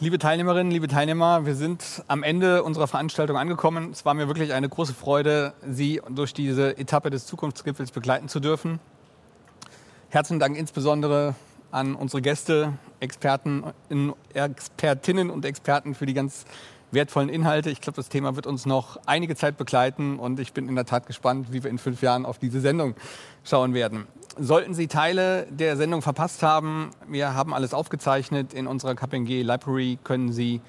liebe Teilnehmerinnen, liebe Teilnehmer. Wir sind am Ende unserer Veranstaltung angekommen. Es war mir wirklich eine große Freude, Sie durch diese Etappe des Zukunftsgipfels begleiten zu dürfen. Herzlichen Dank insbesondere an unsere Gäste, Experten, Expertinnen und Experten für die ganz wertvollen Inhalte. Ich glaube, das Thema wird uns noch einige Zeit begleiten und ich bin in der Tat gespannt, wie wir in fünf Jahren auf diese Sendung schauen werden. Sollten Sie Teile der Sendung verpasst haben, wir haben alles aufgezeichnet. In unserer KPMG Library können Sie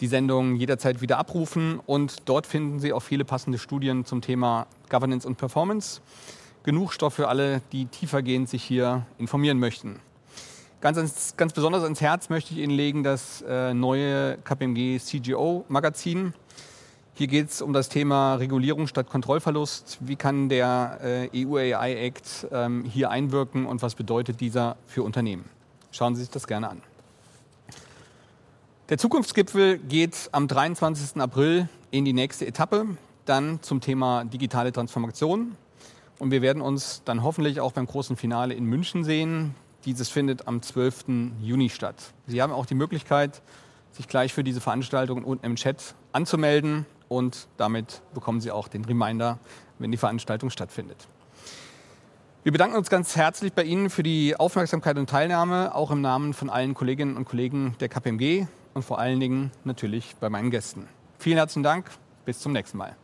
die Sendung jederzeit wieder abrufen und dort finden Sie auch viele passende Studien zum Thema Governance und Performance. Genug Stoff für alle, die tiefergehend sich hier informieren möchten. Ganz, ganz besonders ans Herz möchte ich Ihnen legen das äh, neue KPMG CGO Magazin. Hier geht es um das Thema Regulierung statt Kontrollverlust. Wie kann der äh, EU AI Act ähm, hier einwirken und was bedeutet dieser für Unternehmen? Schauen Sie sich das gerne an. Der Zukunftsgipfel geht am 23. April in die nächste Etappe, dann zum Thema digitale Transformation. Und wir werden uns dann hoffentlich auch beim großen Finale in München sehen. Dieses findet am 12. Juni statt. Sie haben auch die Möglichkeit, sich gleich für diese Veranstaltung unten im Chat anzumelden und damit bekommen Sie auch den Reminder, wenn die Veranstaltung stattfindet. Wir bedanken uns ganz herzlich bei Ihnen für die Aufmerksamkeit und Teilnahme, auch im Namen von allen Kolleginnen und Kollegen der KPMG und vor allen Dingen natürlich bei meinen Gästen. Vielen herzlichen Dank, bis zum nächsten Mal.